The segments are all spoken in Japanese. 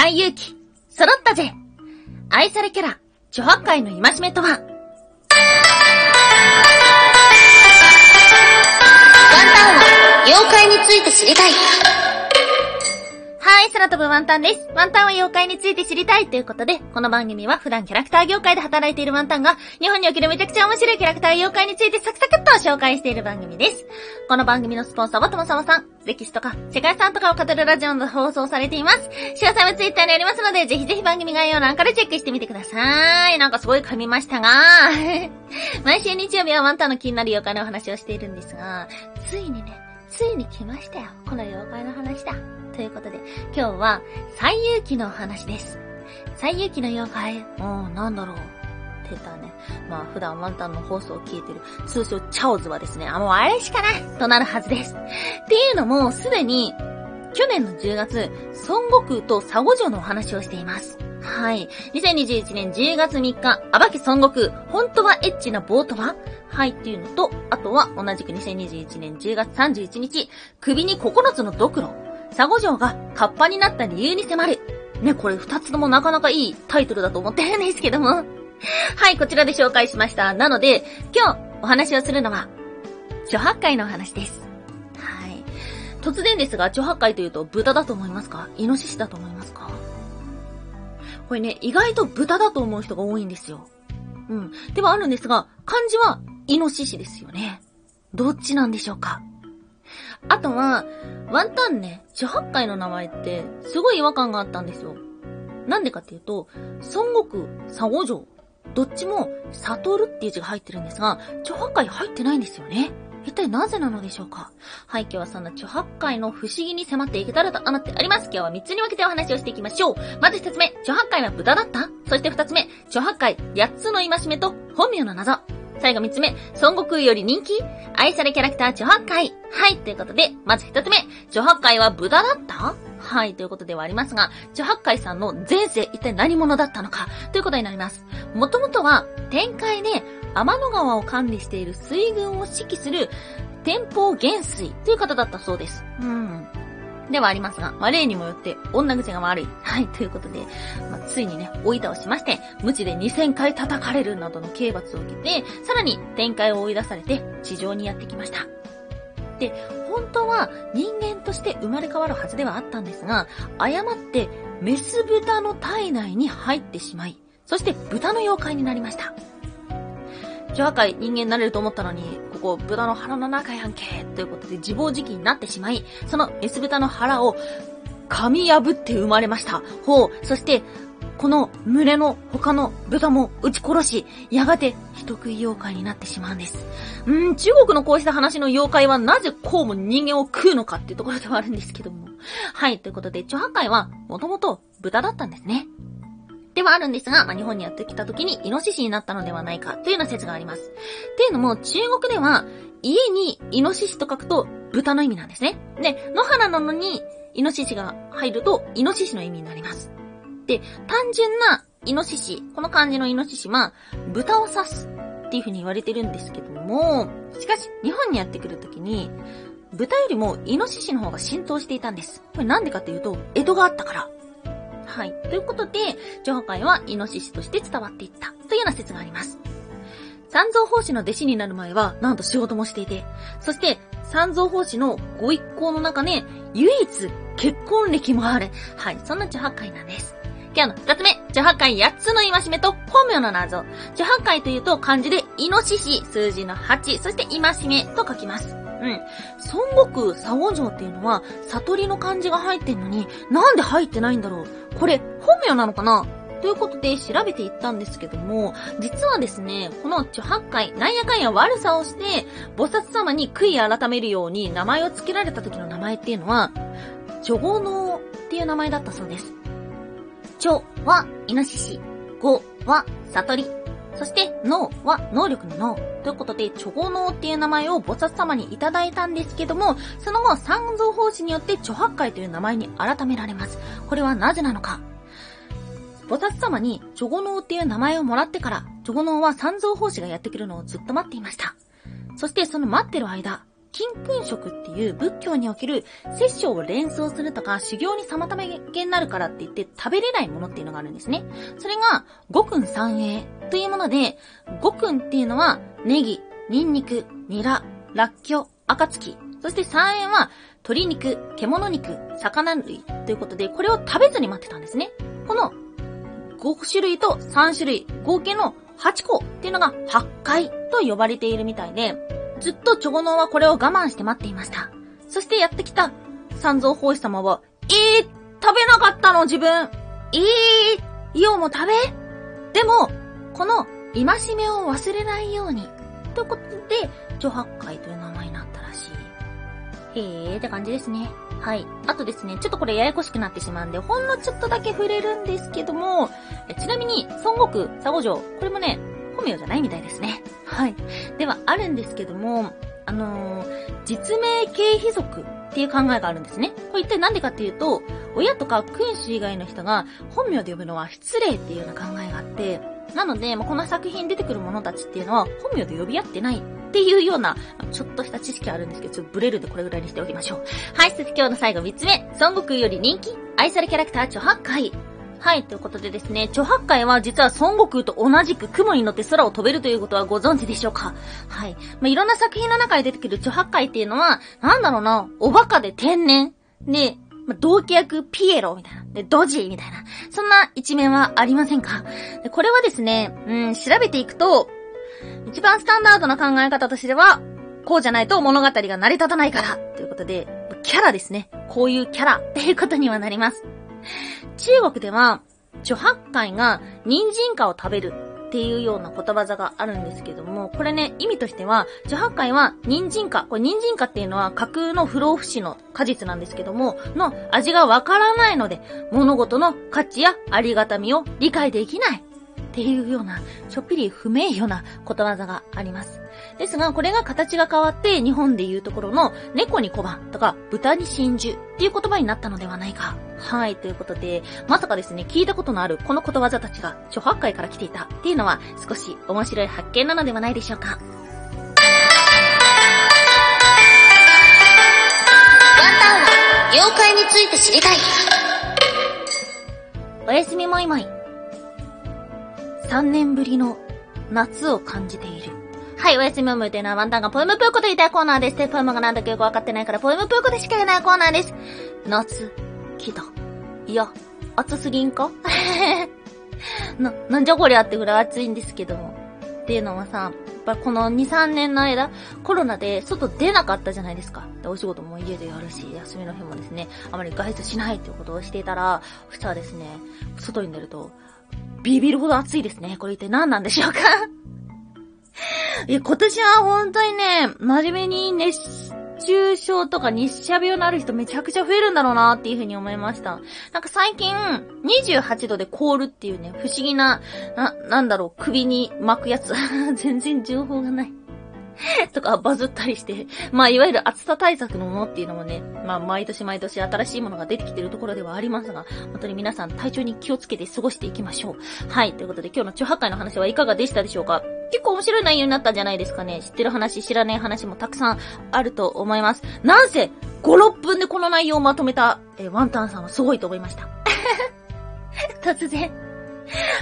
最勇気、揃ったぜ愛されキャラ、諸八海の戒めとはワンタンは、妖怪について知りたい。はい、空飛ぶワンタンです。ワンタンは妖怪について知りたいということで、この番組は普段キャラクター業界で働いているワンタンが、日本におけるめちゃくちゃ面白いキャラクター妖怪についてサクサクっと紹介している番組です。この番組のスポンサーはともさまさん、歴史とか世界遺産とかを語るラジオで放送されています。詳細はツイッターにありますので、ぜひぜひ番組概要欄からチェックしてみてください。なんかすごい噛みましたが、毎週日曜日はワンタンの気になる妖怪のお話をしているんですが、ついにね、ついに来ましたよ。この妖怪の話だ。ということで、今日は、最勇気の話です。最勇気の妖怪、うん、なんだろう？って言ったね、まあ普段ワンタンの放送を聞いてる通称チャオズはですね、あ、もうあれしかないとなるはずです。っていうのも、すでに、去年の10月、孫悟空と佐護城のお話をしています。はい。2021年10月3日、暴き孫悟空、本当はエッチなボートは？はいっていうのと、あとは同じく2021年10月31日、首に9つのドクロ、佐護城がカッパになった理由に迫る。ね、これ二つともなかなかいいタイトルだと思ってるんですけども。はい、こちらで紹介しました。なので、今日お話をするのは、諸八海のお話です。はい。突然ですが、諸八海というと豚だと思いますか？イノシシだと思いますか？これね、意外と豚だと思う人が多いんですよ。うん。ではあるんですが、漢字はイノシシですよね。どっちなんでしょうか？あとは、ワンタンね、四八海の名前って、すごい違和感があったんですよ。なんでかっていうと、孫悟空、佐護城、どっちも、悟るっていう字が入ってるんですが、超八海入ってないんですよね。一体なぜなのでしょうか？はい、今日はそんな超八海の不思議に迫っていけたらと思っております。今日は3つに分けてお話をしていきましょう。まず1つ目、超八海は豚だったそして2つ目、超八海8つの戒めと本名の謎。最後3つ目、孫悟空より人気愛されキャラクター、チョハッカイ。はい、ということで、まず1つ目、チョハッカイは豚だった？はい、ということではありますが、チョハッカイさんの前世一体何者だったのか、ということになります。もともとは、天界で天の川を管理している水軍を指揮する、天保元帥という方だったそうです。うん。ではありますが、まあ、例にもよって女癖が悪い。はい、ということで、まあ、ついにね、追い倒しまして、無知で2000回叩かれるなどの刑罰を受けて、さらに展開を追い出されて、地上にやってきました。で、本当は人間として生まれ変わるはずではあったんですが、誤ってメス豚の体内に入ってしまい、そして豚の妖怪になりました。ジョア界人間になれると思ったのに、ここ豚の腹の中やんけ、ということで自暴自棄になってしまい、そのメス豚の腹を噛み破って生まれました。ほう、そして、この群れの他の豚も撃ち殺し、やがて人食い妖怪になってしまうんです。うん、中国のこうした話の妖怪はなぜこうも人間を食うのかっていうところではあるんですけども。はい、ということで、チョハカイはもともと豚だったんですね。ではあるんですが、まあ、日本にやってきた時にイノシシになったのではないかというような説があります。っていうのも、中国では、家にイノシシと書くと豚の意味なんですね。で、野原なのにイノシシが入るとイノシシの意味になります。で、単純なイノシシ、この漢字のイノシシは、豚を指すっていう風に言われてるんですけども、しかし、日本にやってくる時に、豚よりもイノシシの方が浸透していたんです。これなんでかっていうと、江戸があったから。はい。ということで、上海はイノシシとして伝わっていったというような説があります。三蔵法師の弟子になる前は、なんと仕事もしていて、そして、三蔵法師のご一行の中で、唯一結婚歴もある。はい、そんな女八海なんです。今日の二つ目、女八海八つの戒めと本名の謎。女八海というと漢字で、イノシシ、数字の八、そして戒めと書きます。うん。孫悟空、佐護城っていうのは、悟りの漢字が入ってんのに、なんで入ってないんだろう？これ、本名なのかな？ということで調べていったんですけども、実はですね、この著八海、なんやかんや悪さをして、菩薩様に悔い改めるように名前を付けられた時の名前っていうのは、チョゴノウっていう名前だったそうです。チョはイノシシ、ゴは悟り、そして、脳は能力の脳。ということで、チョゴ脳っていう名前を菩薩様にいただいたんですけども、その後、三蔵法師によって著白海という名前に改められます。これはなぜなのか菩薩様にチョゴ脳っていう名前をもらってから、チョゴ脳は三蔵法師がやってくるのをずっと待っていました。そしてその待ってる間、金君食っていう仏教における殺生を連想するとか修行に妨げになるからって言って食べれないものっていうのがあるんですね。それが五訓三栄というもので、五訓っていうのはネギ、ニンニク、ニラ、ラッキョ、暁。そして三栄は鶏肉、獣肉、魚類ということで、これを食べずに待ってたんですね。この5種類と3種類、合計の8個っていうのが8回と呼ばれているみたいで、ずっと長老はこれを我慢して待っていました。そしてやってきた三蔵法師様は、えー、食べなかったの自分。えー、イオも食べ？でも、この戒めを忘れないように。ということで、女八海という名前になったらしい。へーって感じですね。はい。あとですね、ちょっとこれややこしくなってしまうんで、ほんのちょっとだけ触れるんですけども、ちなみに、孫悟空、佐護城、これもね、本名じゃないみたいですね。はい。では、あるんですけども、あのー、実名経費族っていう考えがあるんですね。これ一体なんでかっていうと、親とか君主以外の人が本名で呼ぶのは失礼っていうような考えがあって、なので、まこの作品出てくる者たちっていうのは本名で呼び合ってないっていうような、ちょっとした知識あるんですけど、ちょっとブレるんでこれぐらいにしておきましょう。はい、そして今日の最後3つ目。孫悟空より人気愛されキャラクター、チョハッカイ。はい、ということでですね、チョハッカイは実は孫悟空と同じく雲に乗って空を飛べるということはご存知でしょうか？はい。まあ、いろんな作品の中で出てくるチョハッカイっていうのは、なんだろうな、おバカで天然。で、まあ、同期役ピエロみたいな。で、ドジーみたいな。そんな一面はありませんか？でこれはですね、うん、調べていくと、一番スタンダードな考え方としては、こうじゃないと物語が成り立たないからということで、キャラですね。こういうキャラっていうことにはなります。中国では、諸八海が人参花を食べるっていうようなことわざがあるんですけども、これね、意味としては、諸八海は人参果、これ人参果っていうのは架空の不老不死の果実なんですけども、の味がわからないので、物事の価値やありがたみを理解できない。っていうような、ちょっぴり不名誉なことわざがあります。ですが、これが形が変わって、日本で言うところの、猫に小判とか、豚に真珠っていう言葉になったのではないか。はい、ということで、まさかですね、聞いたことのあるこのことわざたちが、諸八海から来ていたっていうのは、少し面白い発見なのではないでしょうか。ワンタンは、妖怪について知りたい。おやすみもいもい。3年ぶりの夏を感じている。はい、おやすみおむというのはワンタンがポエムプーコと言いたいコーナーです。で、ポエムがなんだかよくわかってないからポエムプーコでしか言えないコーナーです。夏、来た。いや、暑すぎんか？な、なんじゃこりゃってぐらい暑いんですけども。っていうのはさ、やっぱこの2、3年の間、コロナで外出なかったじゃないですか。お仕事も家でやるし、休みの日もですね、あまり外出しないっていうことをしていたら、そしたらですね、外に出ると、ビビるほど暑いですね。これ一体何なんでしょうか？いや、今年は本当にね、真面目に熱中症とか日射病のある人めちゃくちゃ増えるんだろうなっていうふうに思いました。なんか最近、28度で凍るっていうね、不思議な、な、なんだろう、首に巻くやつ。全然情報がない。とかバズったりして、まあいわゆる暑さ対策のものっていうのもね、まあ毎年毎年新しいものが出てきてるところではありますが、本当に皆さん体調に気をつけて過ごしていきましょう。はい、ということで今日の超破壊の話はいかがでしたでしょうか？結構面白い内容になったんじゃないですかね。知ってる話、知らない話もたくさんあると思います。なんせ、5、6分でこの内容をまとめた、えワンタンさんはすごいと思いました。突然。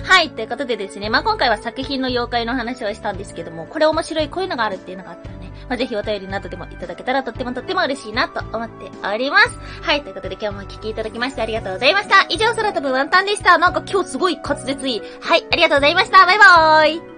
はい、ということでですね、まあ、今回は作品の妖怪の話をしたんですけども、これ面白い、こういうのがあるっていうのがあったらね、まあ、ぜひお便りなどでもいただけたらとってもとっても嬉しいなと思っております。はい、ということで今日もお聴きいただきましてありがとうございました。以上、空飛ぶワンタンでした。なんか今日すごい滑舌いい。はい、ありがとうございました。バイバーイ